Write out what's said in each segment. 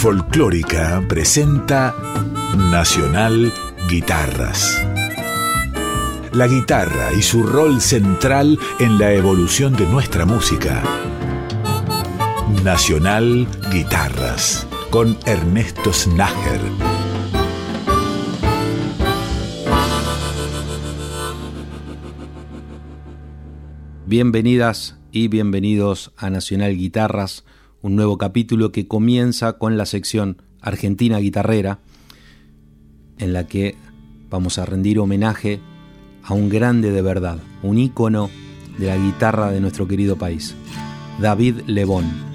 Folclórica presenta Nacional Guitarras. La guitarra y su rol central en la evolución de nuestra música. Nacional Guitarras con Ernesto Snager. Bienvenidas y bienvenidos a Nacional Guitarras, un nuevo capítulo que comienza con la sección Argentina Guitarrera, en la que vamos a rendir homenaje a un grande de verdad, un ícono de la guitarra de nuestro querido país, David Lebón.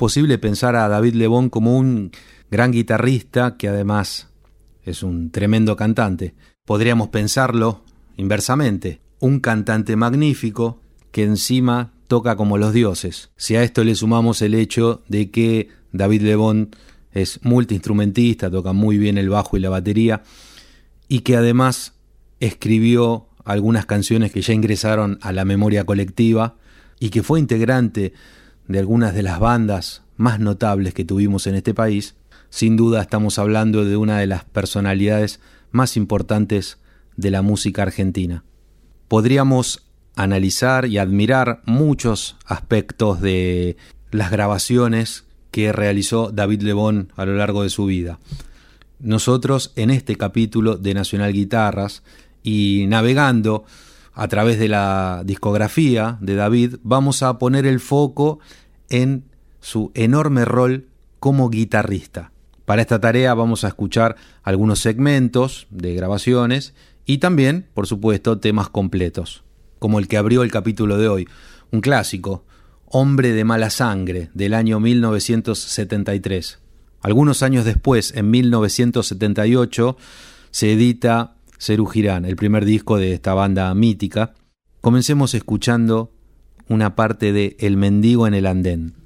Posible pensar a David Lebón como un gran guitarrista que además es un tremendo cantante. Podríamos pensarlo inversamente, un cantante magnífico que encima toca como los dioses. Si a esto le sumamos el hecho de que David Lebón es multiinstrumentista, toca muy bien el bajo y la batería, y que además escribió algunas canciones que ya ingresaron a la memoria colectiva y que fue integrante de algunas de las bandas más notables que tuvimos en este país, sin duda estamos hablando de una de las personalidades más importantes de la música argentina. Podríamos analizar y admirar muchos aspectos de las grabaciones que realizó David Lebón a lo largo de su vida. Nosotros en este capítulo de Nacional Guitarras y navegando a través de la discografía de David, vamos a poner el foco en su enorme rol como guitarrista. Para esta tarea vamos a escuchar algunos segmentos de grabaciones y también, por supuesto, temas completos, como el que abrió el capítulo de hoy, un clásico, Hombre de mala sangre, del año 1973. Algunos años después, en 1978, se edita Cerú Girán, el primer disco de esta banda mítica. Comencemos escuchando una parte de El mendigo en el andén.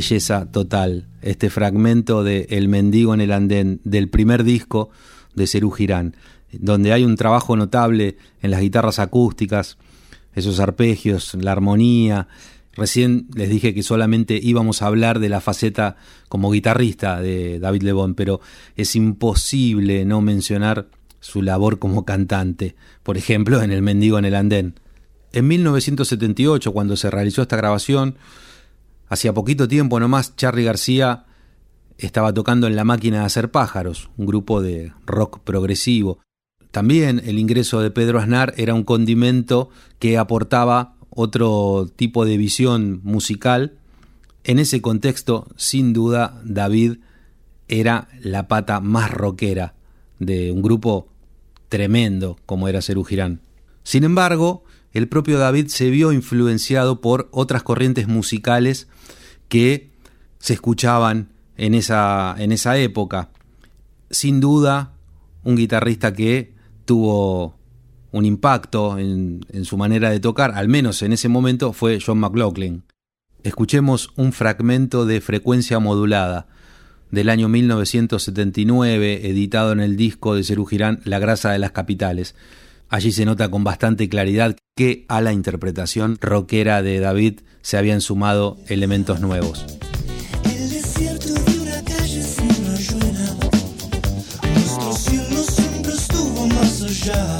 Belleza total, este fragmento de El mendigo en el andén del primer disco de Cerú Girán, donde hay un trabajo notable en las guitarras acústicas, esos arpegios, la armonía. Recién les dije que solamente íbamos a hablar de la faceta como guitarrista de David Lebón, pero es imposible no mencionar su labor como cantante, por ejemplo, en El mendigo en el andén. En 1978, cuando se realizó esta grabación, Hacía poquito tiempo nomás Charlie García estaba tocando en La Máquina de Hacer Pájaros, un grupo de rock progresivo. También el ingreso de Pedro Aznar era un condimento que aportaba otro tipo de visión musical. En ese contexto, sin duda, David era la pata más rockera de un grupo tremendo como era Cerú Girán. Sin embargo, el propio David se vio influenciado por otras corrientes musicales que se escuchaban en esa, en esa época. Sin duda, un guitarrista que tuvo un impacto en, su manera de tocar, al menos en ese momento, fue John McLaughlin. Escuchemos un fragmento de frecuencia modulada del año 1979, editado en el disco de Cerú Girán, La grasa de las capitales. Allí se nota con bastante claridad que a la interpretación rockera de David se habían sumado elementos nuevos. El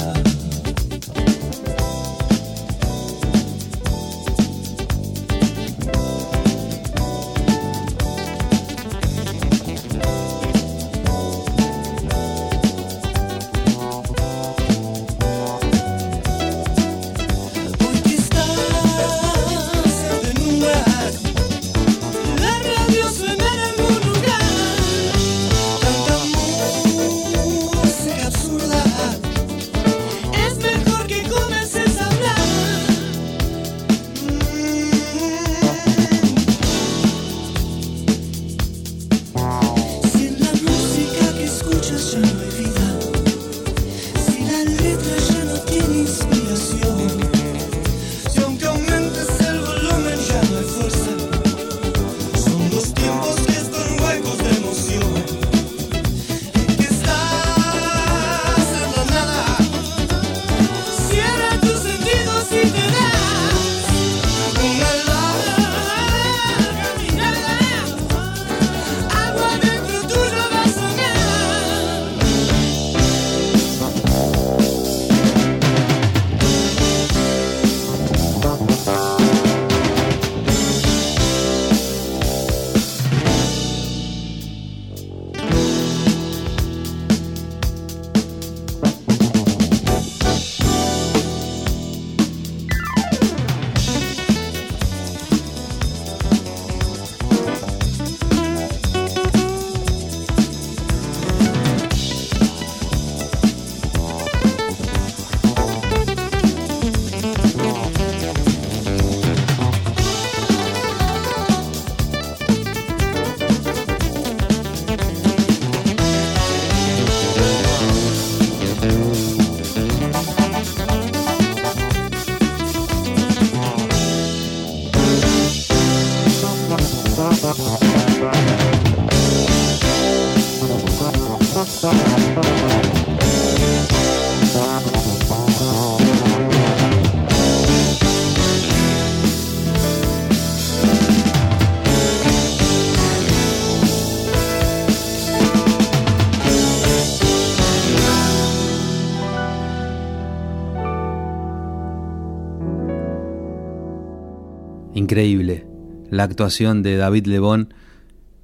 Increíble la actuación de David Lebón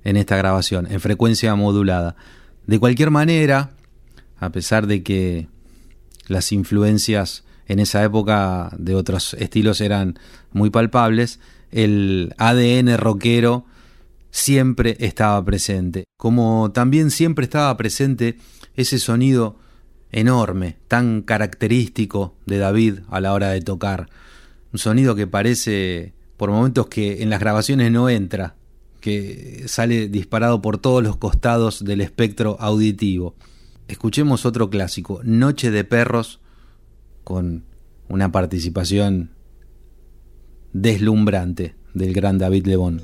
en esta grabación, en frecuencia modulada. De cualquier manera, a pesar de que las influencias en esa época de otros estilos eran muy palpables, el ADN rockero siempre estaba presente, como también siempre estaba presente ese sonido enorme, tan característico de David a la hora de tocar, un sonido que parece por momentos que en las grabaciones no entra, que sale disparado por todos los costados del espectro auditivo. Escuchemos otro clásico, Noche de Perros, con una participación deslumbrante del gran David Lebón.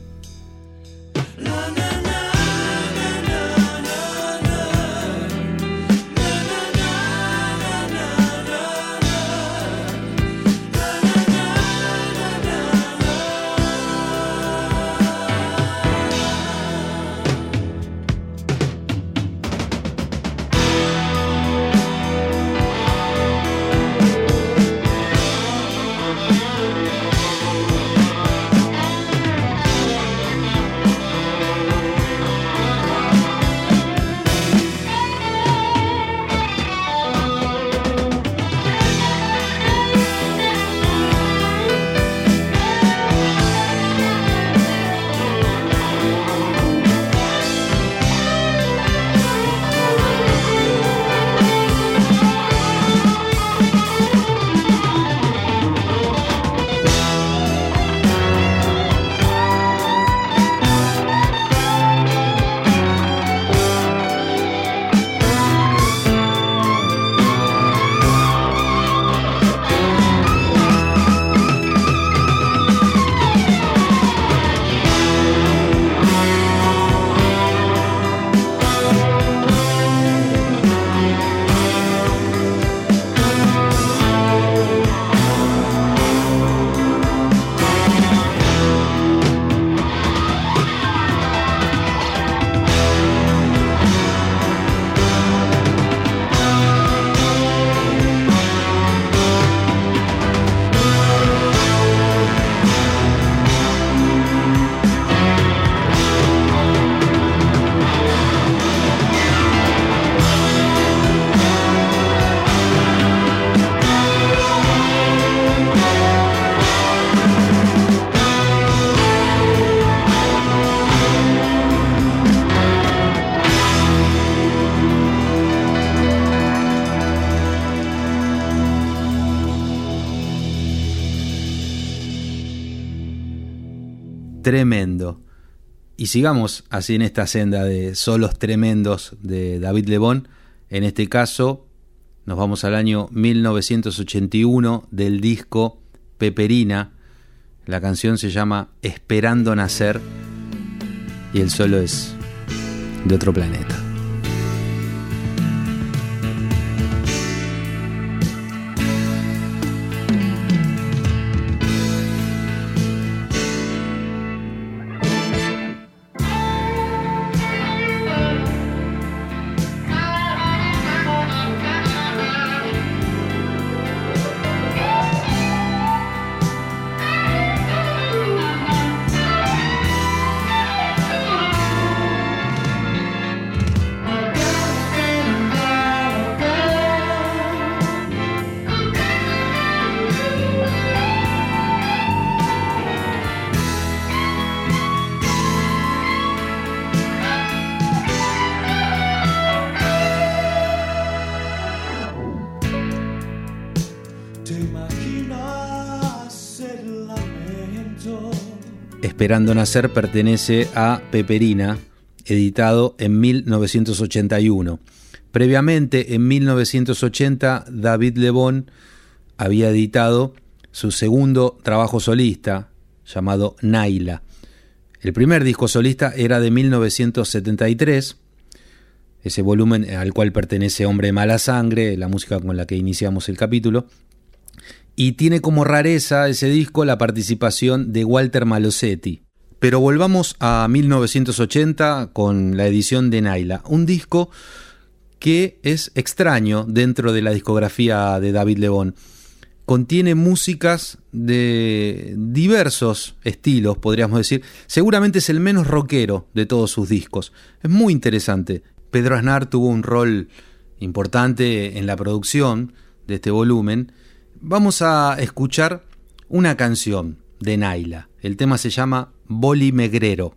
Tremendo. Y sigamos así en esta senda de solos tremendos de David Lebón. En este caso, nos vamos al año 1981 del disco Peperina. La canción se llama Esperando Nacer y el solo es de otro planeta. Esperando Nacer pertenece a Peperina, editado en 1981. Previamente, en 1980, David Lebón había editado su segundo trabajo solista, llamado Naila. El primer disco solista era de 1973, ese volumen al cual pertenece Hombre de Mala Sangre, la música con la que iniciamos el capítulo. Y tiene como rareza ese disco la participación de Walter Malosetti. Pero volvamos a 1980 con la edición de Naila, un disco que es extraño dentro de la discografía de David Lebón. Contiene músicas de diversos estilos, podríamos decir. Seguramente es el menos rockero de todos sus discos. Es muy interesante. Pedro Aznar tuvo un rol importante en la producción de este volumen. Vamos a escuchar una canción de Naila. El tema se llama Boli Megrero.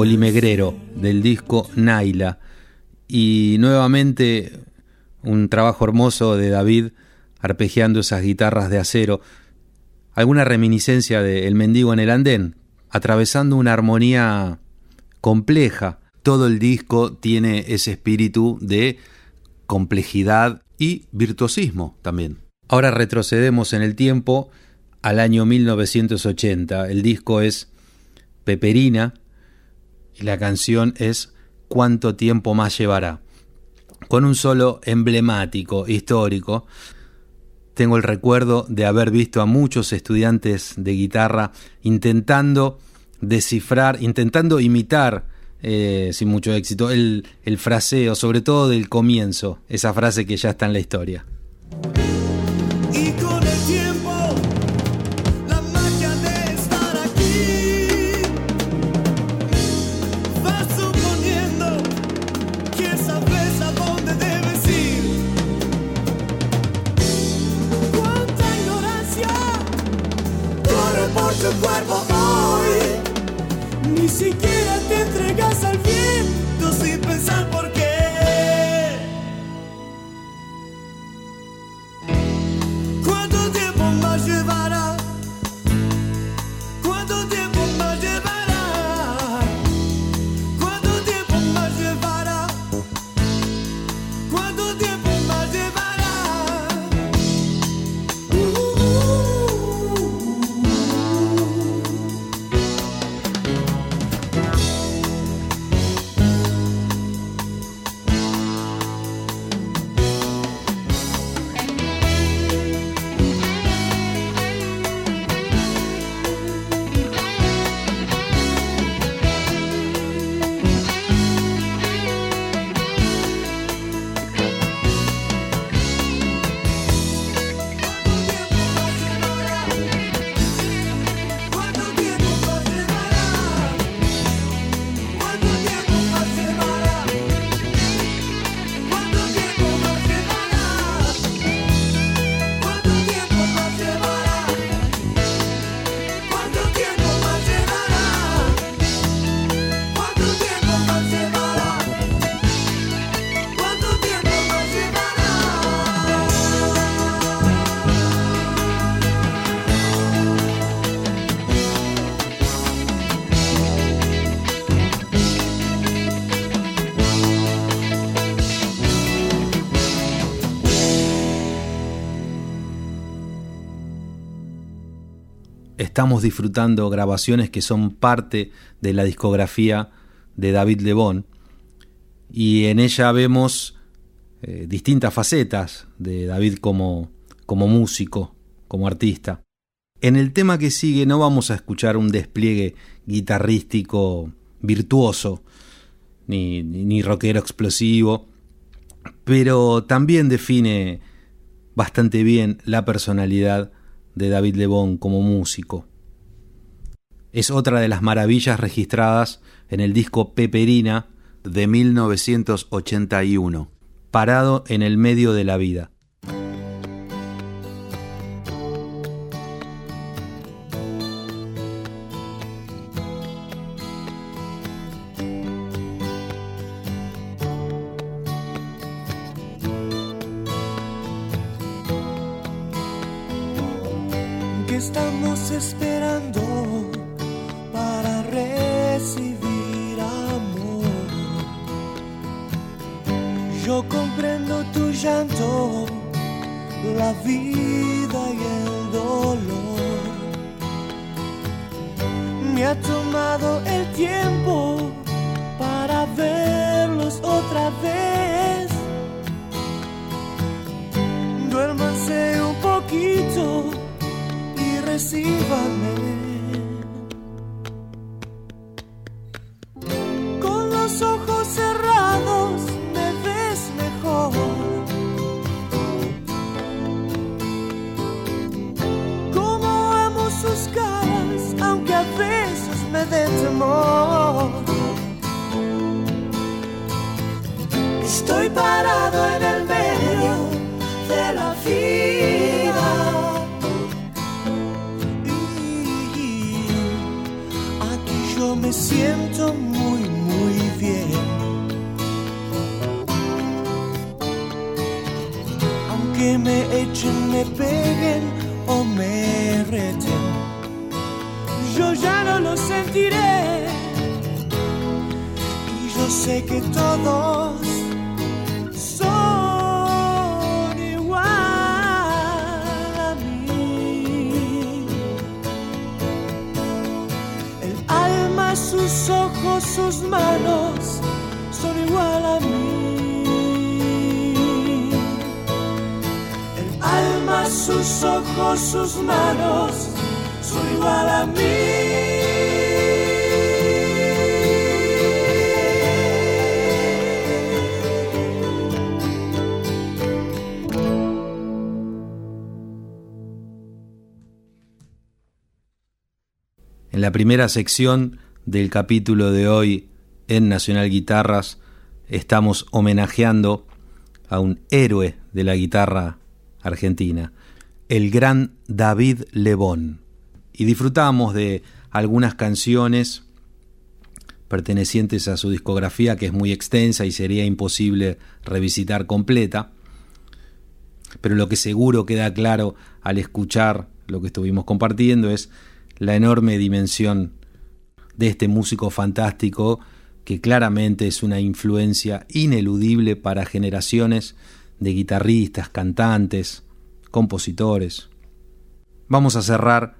Bolimegrero del disco Naila. Y nuevamente un trabajo hermoso de David arpegiando esas guitarras de acero. Alguna reminiscencia de El mendigo en el andén, atravesando una armonía compleja. Todo el disco tiene ese espíritu de complejidad y virtuosismo también. Ahora retrocedemos en el tiempo al año 1980. El disco es Peperina la canción es ¿Cuánto tiempo más llevará? Con un solo emblemático, histórico. Tengo el recuerdo de haber visto a muchos estudiantes de guitarra intentando descifrar, intentando imitar, eh, sin mucho éxito, el, el fraseo, sobre todo del comienzo, esa frase que ya está en la historia. Estamos disfrutando grabaciones que son parte de la discografía de David Lebón y en ella vemos eh, distintas facetas de David como, como músico, como artista. En el tema que sigue no vamos a escuchar un despliegue guitarrístico virtuoso, ni, ni rockero explosivo, pero también define bastante bien la personalidad de David Lebón como músico. Es otra de las maravillas registradas en el disco Peperina de 1981, Parado en el medio de la vida. La primera sección del capítulo de hoy en Nacional Guitarras estamos homenajeando a un héroe de la guitarra argentina, el gran David Lebón. Y disfrutamos de algunas canciones pertenecientes a su discografía que es muy extensa y sería imposible revisitar completa. Pero lo que seguro queda claro al escuchar lo que estuvimos compartiendo es la enorme dimensión de este músico fantástico que claramente es una influencia ineludible para generaciones de guitarristas, cantantes, compositores. Vamos a cerrar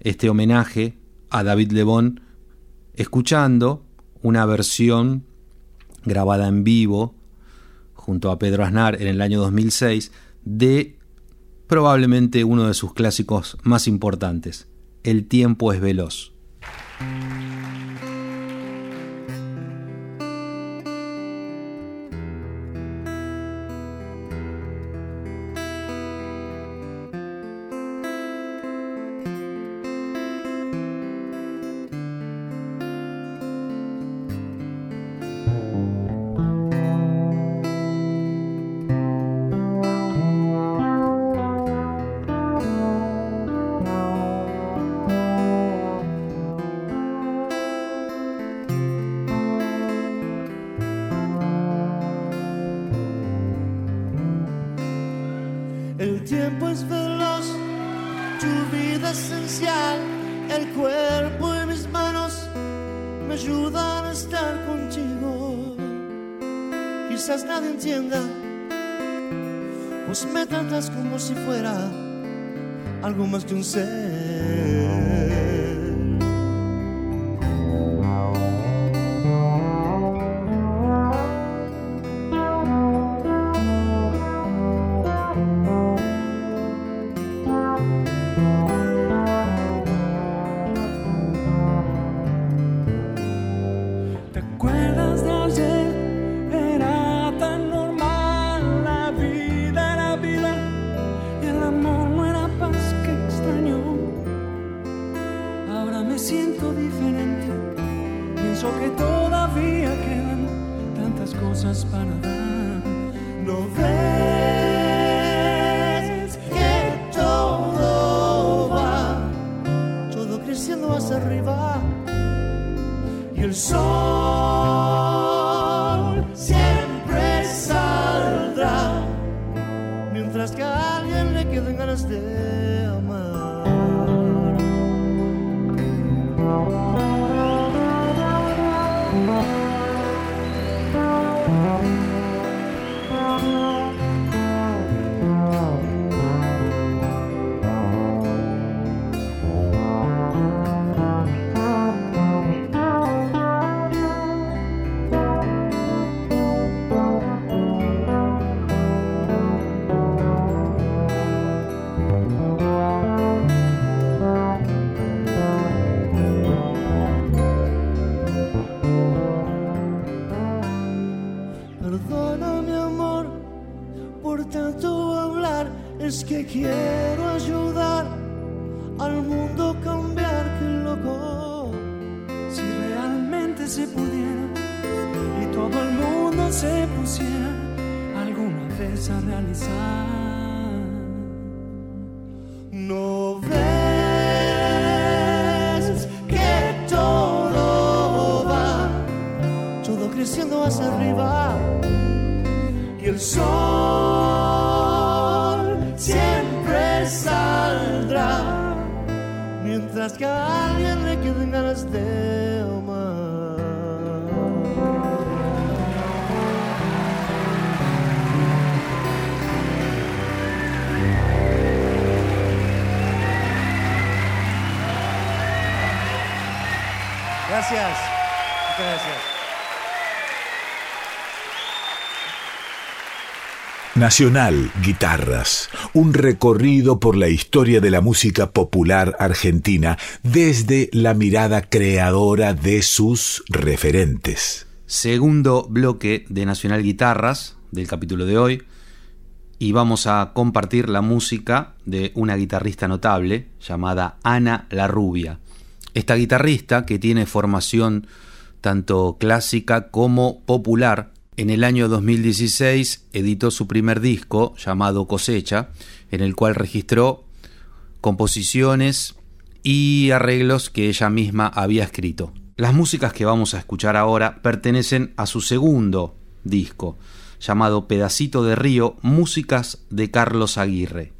este homenaje a David Lebón escuchando una versión grabada en vivo junto a Pedro Aznar en el año 2006 de probablemente uno de sus clásicos más importantes, El tiempo es veloz. Creciendo hacia arriba y el sol siempre saldrá mientras que a alguien le queden ganas de. Gracias. Muchas gracias. Nacional Guitarras, un recorrido por la historia de la música popular argentina desde la mirada creadora de sus referentes. Segundo bloque de Nacional Guitarras del capítulo de hoy y vamos a compartir la música de una guitarrista notable llamada Ana la Rubia. Esta guitarrista que tiene formación tanto clásica como popular en el año 2016 editó su primer disco llamado Cosecha, en el cual registró composiciones y arreglos que ella misma había escrito. Las músicas que vamos a escuchar ahora pertenecen a su segundo disco, llamado Pedacito de Río, Músicas de Carlos Aguirre.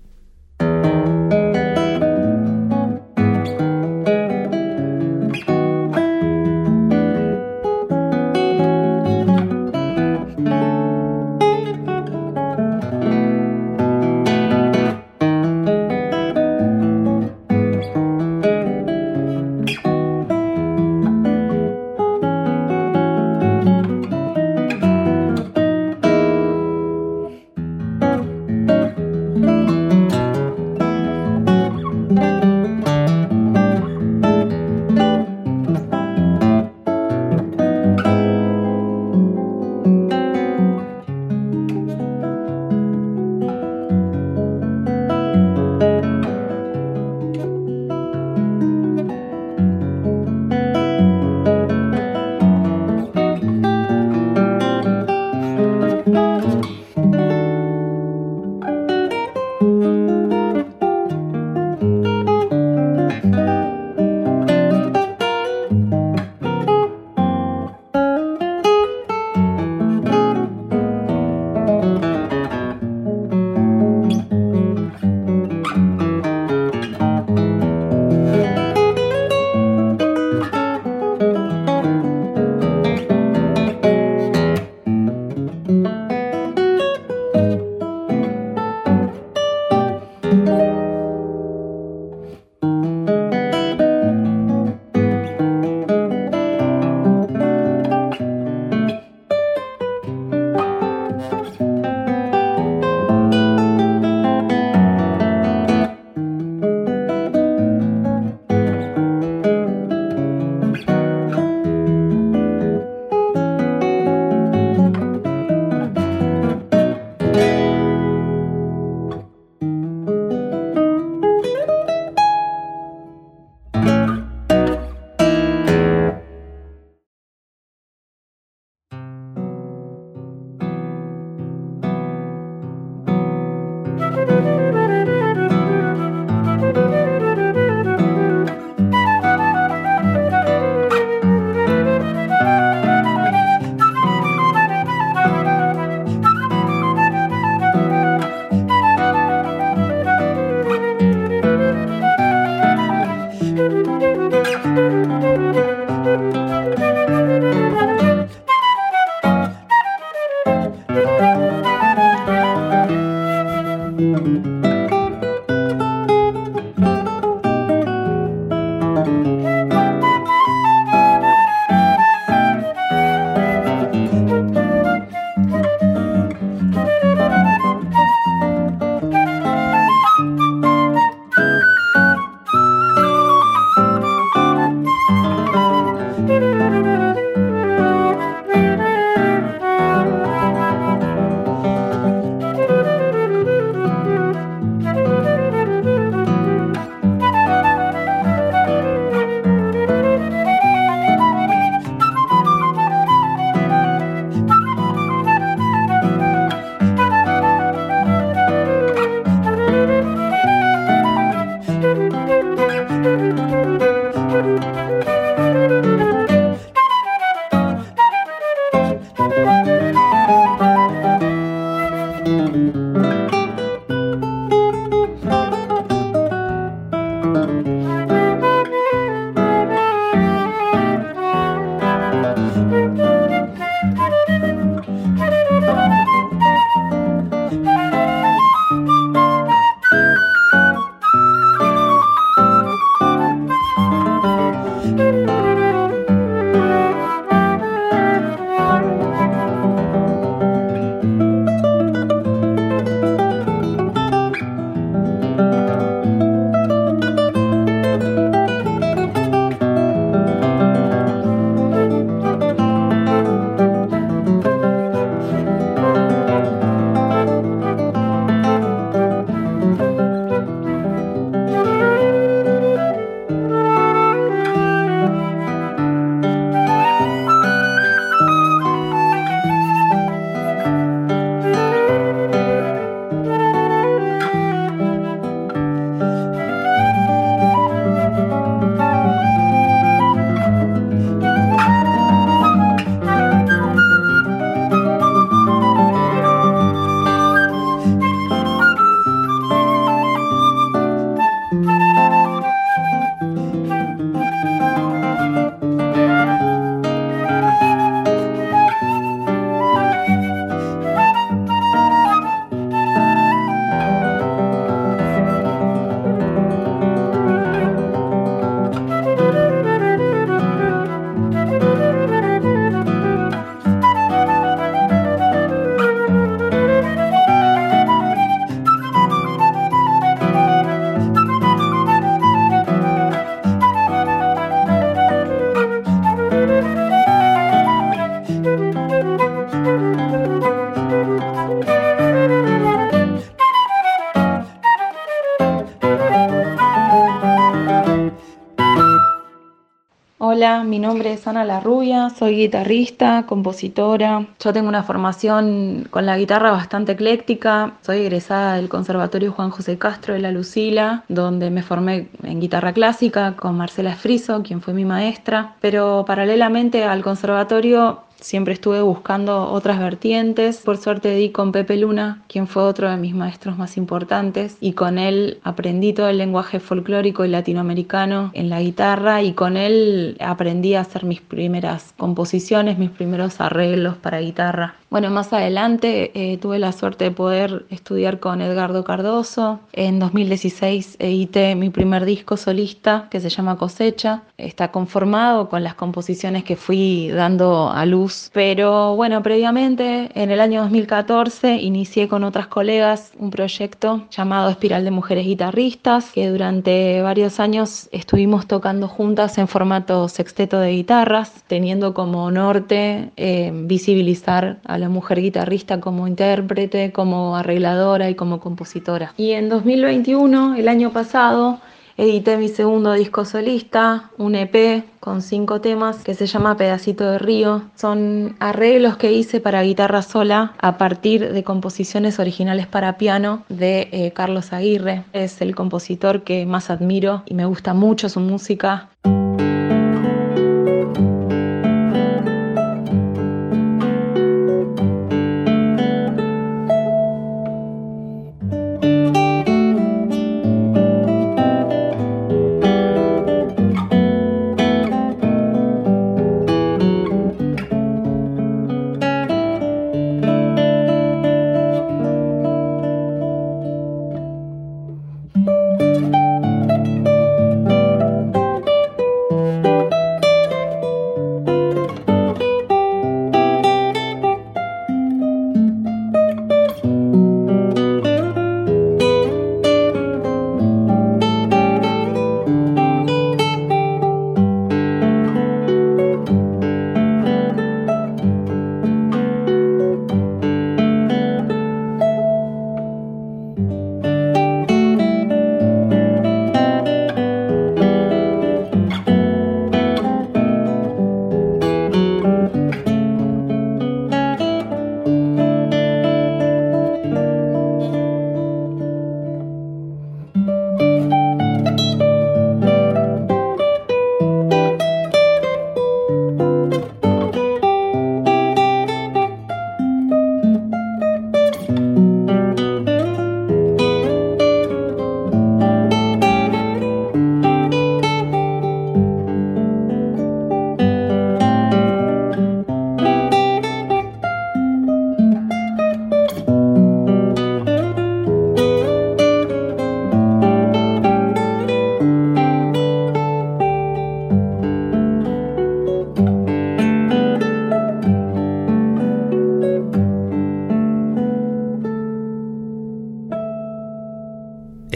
Hola, mi nombre es Ana Larrubia, soy guitarrista, compositora. Yo tengo una formación con la guitarra bastante ecléctica. Soy egresada del Conservatorio Juan José Castro de la Lucila, donde me formé en guitarra clásica con Marcela Friso, quien fue mi maestra. Pero paralelamente al conservatorio Siempre estuve buscando otras vertientes. Por suerte di con Pepe Luna, quien fue otro de mis maestros más importantes, y con él aprendí todo el lenguaje folclórico y latinoamericano en la guitarra y con él aprendí a hacer mis primeras composiciones, mis primeros arreglos para guitarra. Bueno, más adelante eh, tuve la suerte de poder estudiar con Edgardo Cardoso. En 2016 edité mi primer disco solista que se llama Cosecha. Está conformado con las composiciones que fui dando a luz. Pero bueno, previamente, en el año 2014, inicié con otras colegas un proyecto llamado Espiral de Mujeres Guitarristas, que durante varios años estuvimos tocando juntas en formato sexteto de guitarras, teniendo como norte eh, visibilizar a la mujer guitarrista como intérprete, como arregladora y como compositora. Y en 2021, el año pasado, edité mi segundo disco solista, un EP con cinco temas que se llama Pedacito de Río. Son arreglos que hice para guitarra sola a partir de composiciones originales para piano de eh, Carlos Aguirre. Es el compositor que más admiro y me gusta mucho su música.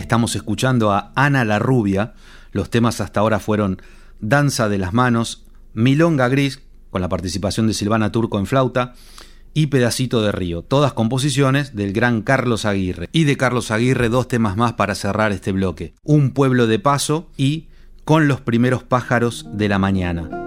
Estamos escuchando a Ana la Rubia. Los temas hasta ahora fueron Danza de las Manos, Milonga Gris, con la participación de Silvana Turco en flauta, y Pedacito de Río, todas composiciones del gran Carlos Aguirre. Y de Carlos Aguirre dos temas más para cerrar este bloque, Un pueblo de paso y Con los primeros pájaros de la mañana.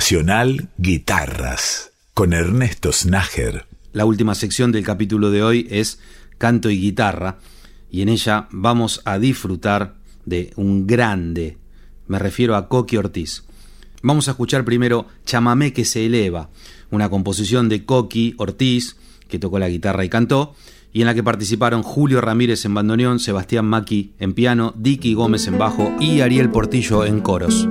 Nacional Guitarras con Ernesto Snager. La última sección del capítulo de hoy es Canto y Guitarra y en ella vamos a disfrutar de un grande, me refiero a Coqui Ortiz. Vamos a escuchar primero Chamamé que se eleva, una composición de Coqui Ortiz, que tocó la guitarra y cantó, y en la que participaron Julio Ramírez en bandoneón, Sebastián Maki en piano, Dicky Gómez en bajo y Ariel Portillo en coros.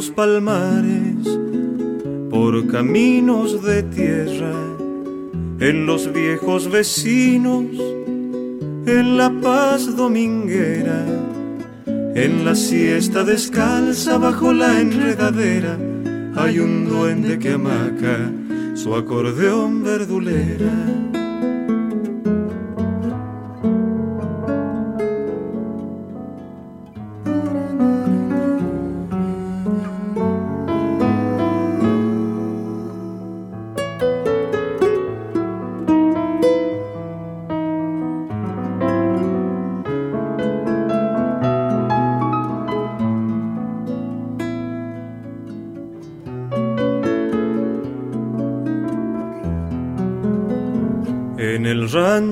Palmares, por caminos de tierra, en los viejos vecinos, en la paz dominguera, en la siesta descalza bajo la enredadera, hay un duende que amaca su acordeón verdulera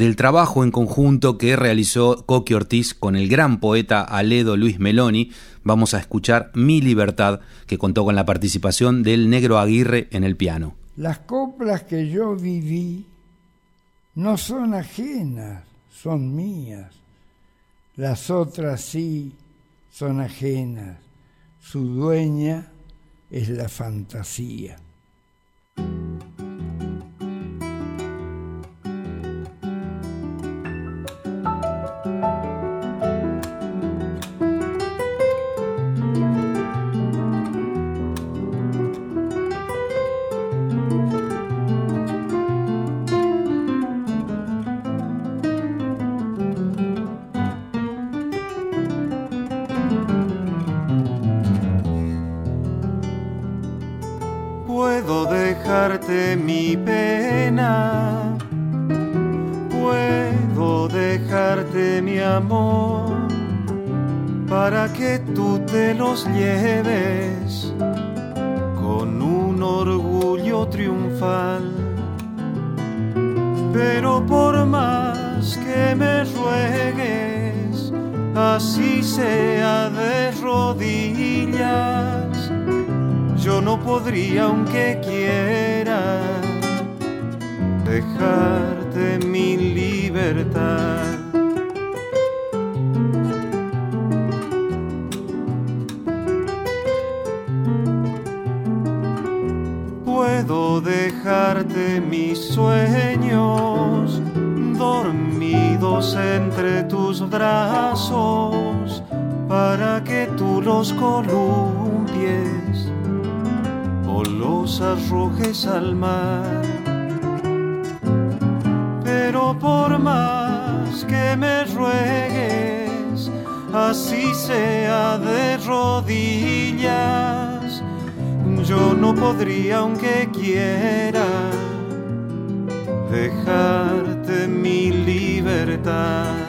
Del trabajo en conjunto que realizó Coqui Ortiz con el gran poeta Aledo Luis Meloni, vamos a escuchar Mi Libertad, que contó con la participación del negro Aguirre en el piano. Las coplas que yo viví no son ajenas, son mías. Las otras sí son ajenas. Su dueña es la fantasía. Dejarte mi pena, puedo dejarte mi amor para que tú te los lleves con un orgullo triunfal. Pero por más que me ruegues, así sea de rodillas, no podría aunque quiera dejarte mi libertad. Puedo dejarte mis sueños dormidos entre tus brazos para que tú los columpies arrojes al mar. Pero por más que me ruegues, así sea de rodillas, yo no podría aunque quiera dejarte mi libertad.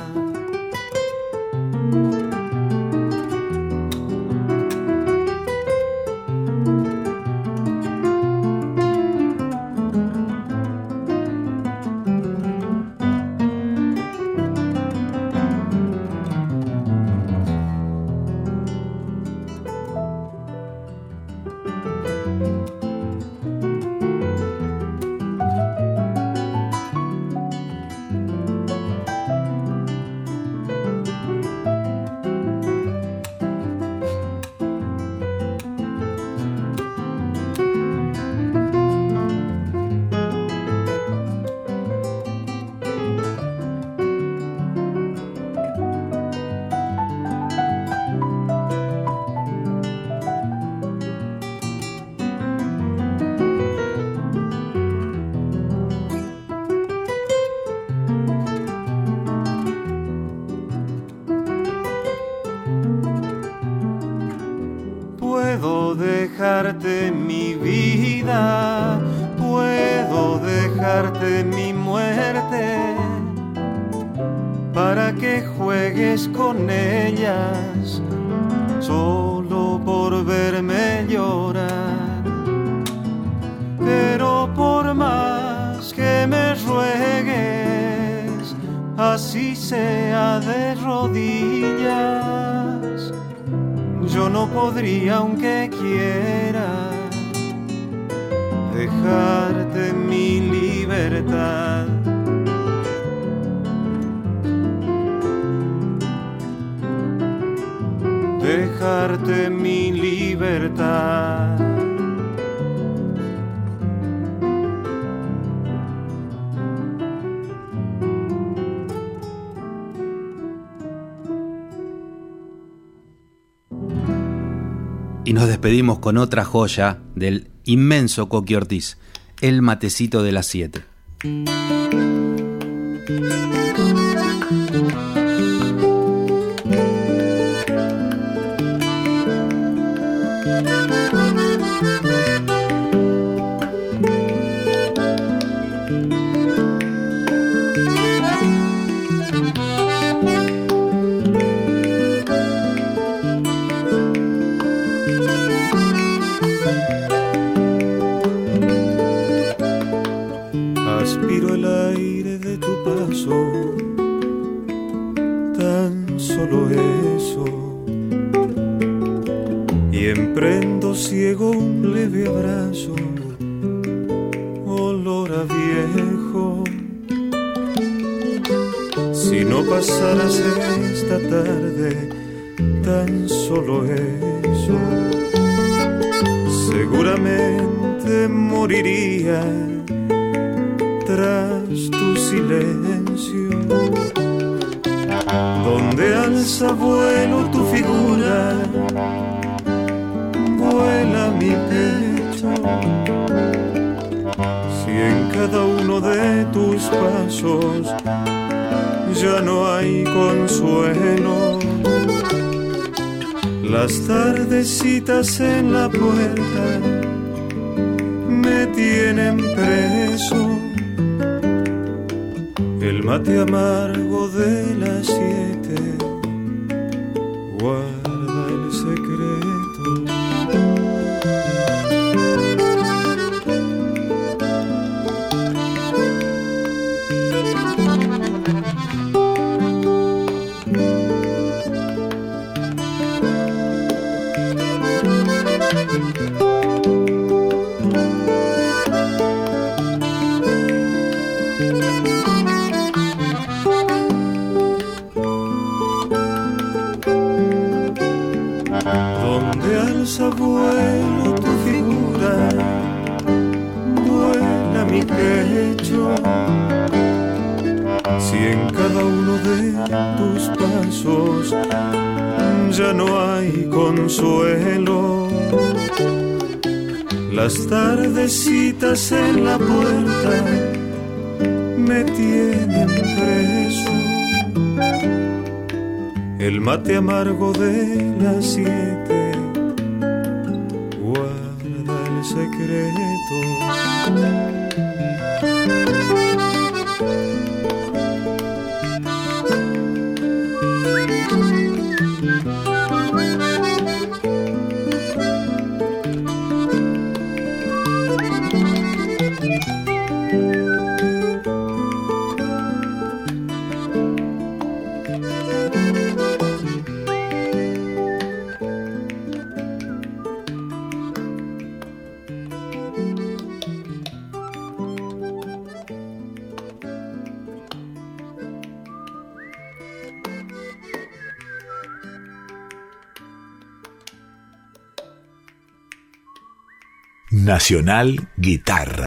Dejarte mi vida, puedo dejarte mi muerte, para que juegues con ellas, solo por verme llorar. Pero por más que me ruegues, así sea de rodillas yo no podría aunque despedimos con otra joya del inmenso Coqui Ortiz, El Matecito de las Siete. Ciego un leve abrazo, olor a viejo. Si no pasaras esta tarde, tan solo eso, seguramente moriría tras tu silencio, donde alza vuelo tu cada uno de tus pasos ya no hay consuelo. Las tardecitas en la puerta me tienen preso. El mate amargo del mate amargo de las siete, guarda el secreto. Nacional Guitarra.